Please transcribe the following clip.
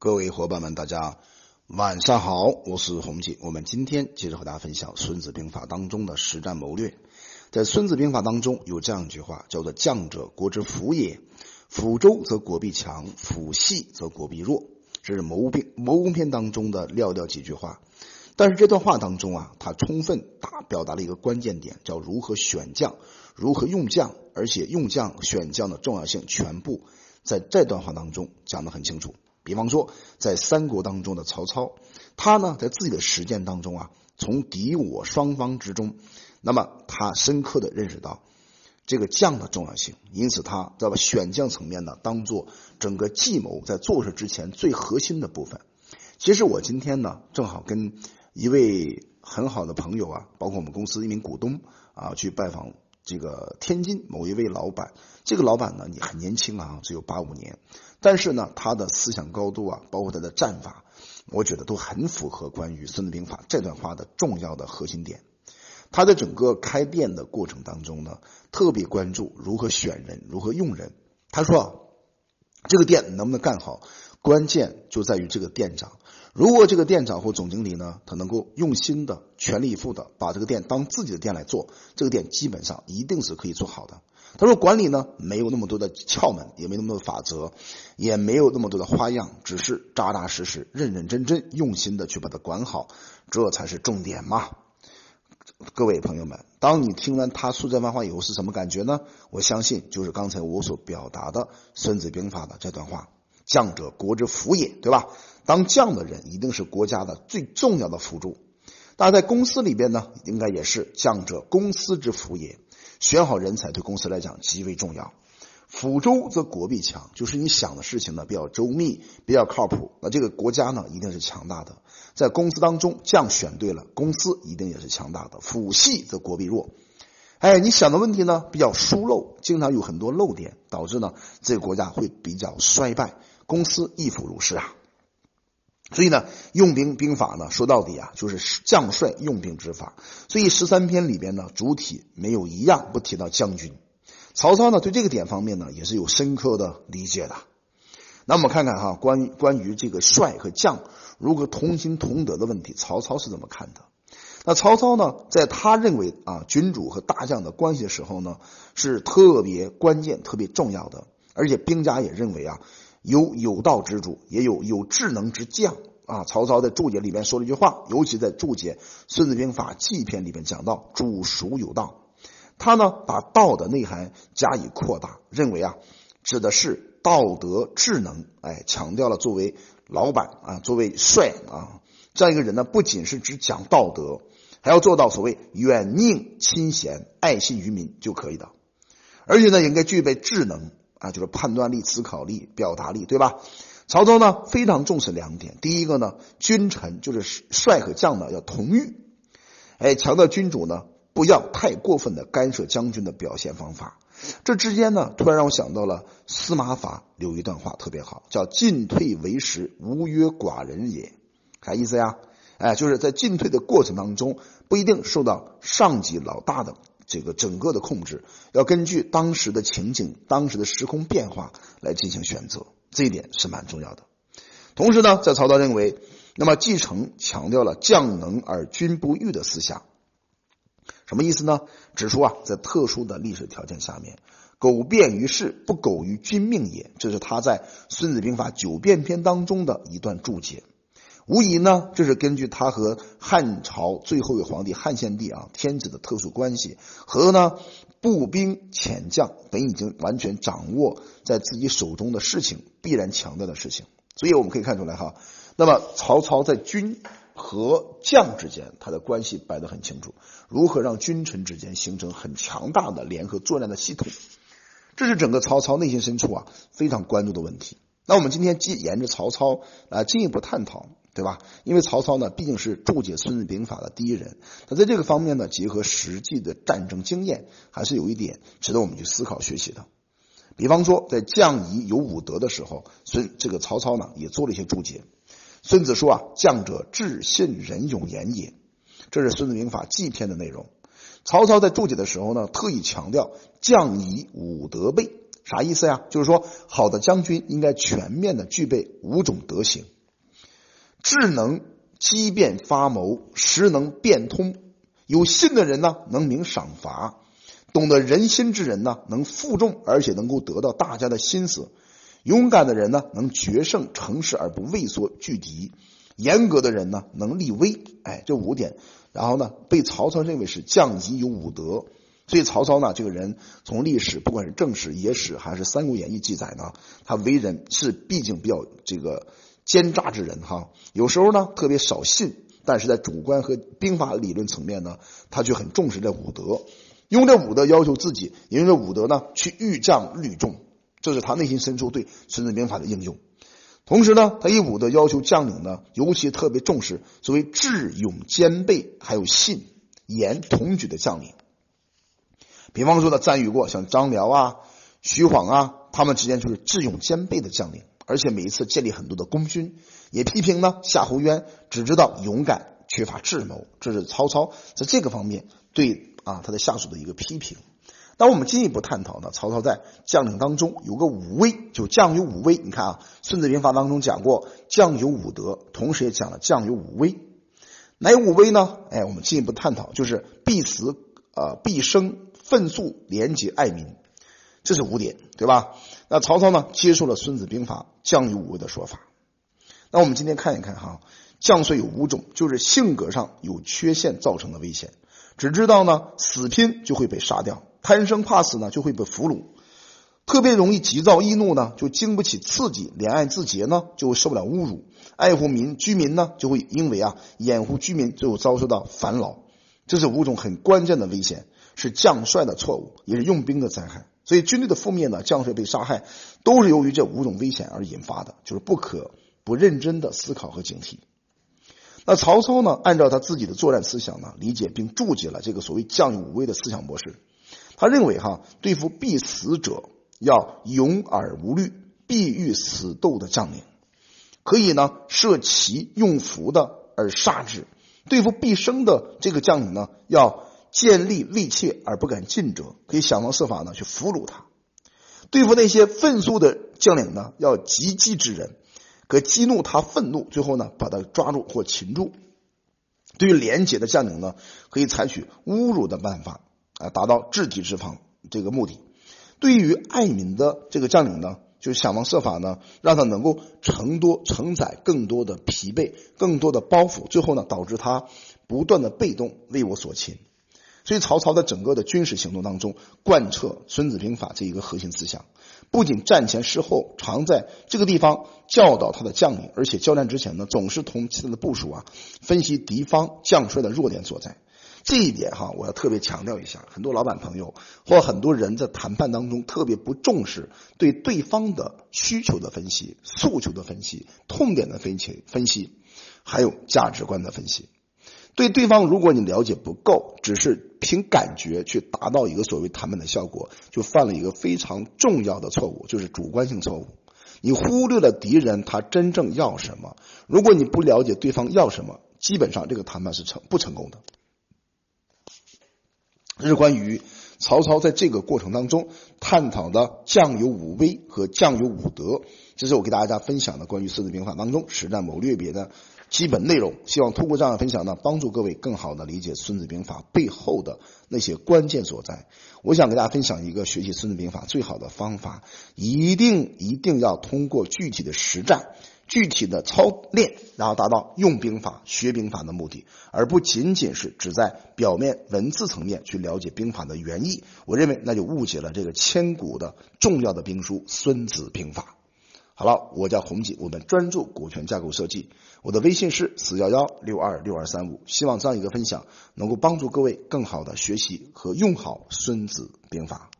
各位伙伴们，大家晚上好，我是洪姐。我们今天接着和大家分享《孙子兵法》当中的实战谋略。在《孙子兵法》当中有这样一句话，叫做“将者国之辅也，辅周则国必强，辅系则国必弱”。这是谋兵谋攻篇当中的寥寥几句话。但是这段话当中啊，它充分打表达了一个关键点，叫如何选将，如何用将，而且用将选将的重要性，全部在这段话当中讲得很清楚。比方说，在三国当中的曹操，他呢在自己的实践当中啊，从敌我双方之中，那么他深刻的认识到这个将的重要性，因此他在把？选将层面呢，当做整个计谋在做事之前最核心的部分。其实我今天呢，正好跟一位很好的朋友啊，包括我们公司一名股东啊，去拜访这个天津某一位老板。这个老板呢，你很年轻啊，只有八五年。但是呢，他的思想高度啊，包括他的战法，我觉得都很符合关于《孙子兵法》这段话的重要的核心点。他在整个开店的过程当中呢，特别关注如何选人、如何用人。他说：“这个店能不能干好，关键就在于这个店长。如果这个店长或总经理呢，他能够用心的、全力以赴的把这个店当自己的店来做，这个店基本上一定是可以做好的。”他说：“管理呢，没有那么多的窍门，也没那么多的法则，也没有那么多的花样，只是扎扎实实、认认真真、用心的去把它管好，这才是重点嘛。”各位朋友们，当你听完他说这番话以后是什么感觉呢？我相信就是刚才我所表达的《孙子兵法》的这段话：“将者，国之辅也，对吧？当将的人一定是国家的最重要的辅助。那在公司里边呢，应该也是将者，公司之辅也。”选好人才对公司来讲极为重要。辅周则国必强，就是你想的事情呢比较周密，比较靠谱，那这个国家呢一定是强大的。在公司当中，将选对了，公司一定也是强大的。辅系则国必弱。哎，你想的问题呢比较疏漏，经常有很多漏点，导致呢这个国家会比较衰败，公司亦复如是啊。所以呢，用兵兵法呢，说到底啊，就是将帅用兵之法。所以十三篇里边呢，主体没有一样不提到将军。曹操呢，对这个点方面呢，也是有深刻的理解的。那我们看看哈，关于关于这个帅和将如何同心同德的问题，曹操是怎么看的？那曹操呢，在他认为啊，君主和大将的关系的时候呢，是特别关键、特别重要的。而且兵家也认为啊。有有道之主，也有有智能之将啊！曹操在注解里边说了一句话，尤其在注解《孙子兵法·纪篇》里边讲到“主孰有道”，他呢把道的内涵加以扩大，认为啊指的是道德智能，哎，强调了作为老板啊，作为帅啊这样一个人呢，不仅是只讲道德，还要做到所谓远佞亲贤、爱信于民就可以的，而且呢，应该具备智能。啊，就是判断力、思考力、表达力，对吧？曹操呢非常重视两点，第一个呢，君臣就是帅和将呢要同欲，哎，强调君主呢不要太过分的干涉将军的表现方法。这之间呢，突然让我想到了司马法有一段话特别好，叫“进退为时，无约寡人也”，啥意思呀？哎，就是在进退的过程当中，不一定受到上级老大的。这个整个的控制要根据当时的情景、当时的时空变化来进行选择，这一点是蛮重要的。同时呢，在曹操认为，那么继承强调了将能而君不欲的思想，什么意思呢？指出啊，在特殊的历史条件下面，苟便于世，不苟于君命也。这是他在《孙子兵法·九变篇》当中的一段注解。无疑呢，这是根据他和汉朝最后一位皇帝汉献帝啊天子的特殊关系，和呢步兵遣将本已经完全掌握在自己手中的事情，必然强调的事情。所以我们可以看出来哈，那么曹操在军和将之间，他的关系摆得很清楚，如何让君臣之间形成很强大的联合作战的系统，这是整个曹操内心深处啊非常关注的问题。那我们今天继沿着曹操啊进一步探讨。对吧？因为曹操呢，毕竟是注解《孙子兵法》的第一人，他在这个方面呢，结合实际的战争经验，还是有一点值得我们去思考学习的。比方说，在将夷有武德的时候，孙这个曹操呢，也做了一些注解。孙子说啊：“将者，智信仁勇严也。”这是《孙子兵法》纪篇的内容。曹操在注解的时候呢，特意强调将夷武德备，啥意思呀？就是说，好的将军应该全面的具备五种德行：智能机变发谋，识能变通。有信的人呢，能明赏罚；懂得人心之人呢，能负重，而且能够得到大家的心思。勇敢的人呢，能决胜成事而不畏缩拒敌；严格的人呢，能立威。哎，这五点，然后呢，被曹操认为是将级有五德。所以曹操呢，这个人从历史，不管是正史、野史还是《三国演义》记载呢，他为人是毕竟比较这个奸诈之人哈。有时候呢，特别少信，但是在主观和兵法理论层面呢，他却很重视这武德，用这武德要求自己，也用这武德呢去御将律众，这是他内心深处对《孙子兵法》的应用。同时呢，他以武德要求将领呢，尤其特别重视所谓智勇兼备，还有信言同举的将领。比方说呢，赞誉过像张辽啊、徐晃啊，他们之间就是智勇兼备的将领，而且每一次建立很多的功勋。也批评呢夏侯渊只知道勇敢，缺乏智谋，这是曹操在这个方面对啊他的下属的一个批评。那我们进一步探讨呢，曹操在将领当中有个武威，就将有武威。你看啊，《孙子兵法》当中讲过将有武德，同时也讲了将有武威。哪有武威呢？哎，我们进一步探讨，就是必死呃必生。愤速、廉洁、爱民，这是五点，对吧？那曹操呢，接受了《孙子兵法》将有五威的说法。那我们今天看一看哈，将帅有五种，就是性格上有缺陷造成的危险。只知道呢死拼就会被杀掉，贪生怕死呢就会被俘虏，特别容易急躁易怒呢就经不起刺激，怜爱自节呢就会受不了侮辱，爱护民居民呢就会因为啊掩护居民最后遭受到烦恼。这是五种很关键的危险。是将帅的错误，也是用兵的灾害。所以军队的覆灭呢，将帅被杀害，都是由于这五种危险而引发的，就是不可不认真的思考和警惕。那曹操呢，按照他自己的作战思想呢，理解并注解了这个所谓将有武威的思想模式。他认为哈，对付必死者要勇而无虑，必欲死斗的将领，可以呢设其用符的而杀之；对付必生的这个将领呢，要。见利畏怯而不敢进者，可以想方设法呢去俘虏他；对付那些愤怒的将领呢，要急击之人，可激怒他愤怒，最后呢把他抓住或擒住。对于廉洁的将领呢，可以采取侮辱的办法啊，达到制敌之方这个目的。对于爱民的这个将领呢，就想方设法呢，让他能够承多承载更多的疲惫、更多的包袱，最后呢导致他不断的被动为我所擒。所以，曹操的整个的军事行动当中，贯彻《孙子兵法》这一个核心思想，不仅战前事后常在这个地方教导他的将领，而且交战之前呢，总是同其他的部署啊，分析敌方将帅的弱点所在。这一点哈，我要特别强调一下，很多老板朋友或很多人在谈判当中特别不重视对对方的需求的分析、诉求的分析、痛点的分析、分析，还有价值观的分析。对对方，如果你了解不够，只是凭感觉去达到一个所谓谈判的效果，就犯了一个非常重要的错误，就是主观性错误。你忽略了敌人他真正要什么。如果你不了解对方要什么，基本上这个谈判是成不成功的。这是关于曹操在这个过程当中探讨的将有武威和将有武德，这是我给大家分享的关于《孙子兵法》当中实战谋略别的。基本内容，希望通过这样的分享呢，帮助各位更好的理解《孙子兵法》背后的那些关键所在。我想给大家分享一个学习《孙子兵法》最好的方法，一定一定要通过具体的实战、具体的操练，然后达到用兵法、学兵法的目的，而不仅仅是只在表面文字层面去了解兵法的原意。我认为那就误解了这个千古的重要的兵书《孙子兵法》。好了，我叫红姐，我们专注股权架构设计。我的微信是四幺幺六二六二三五。希望这样一个分享能够帮助各位更好的学习和用好《孙子兵法》。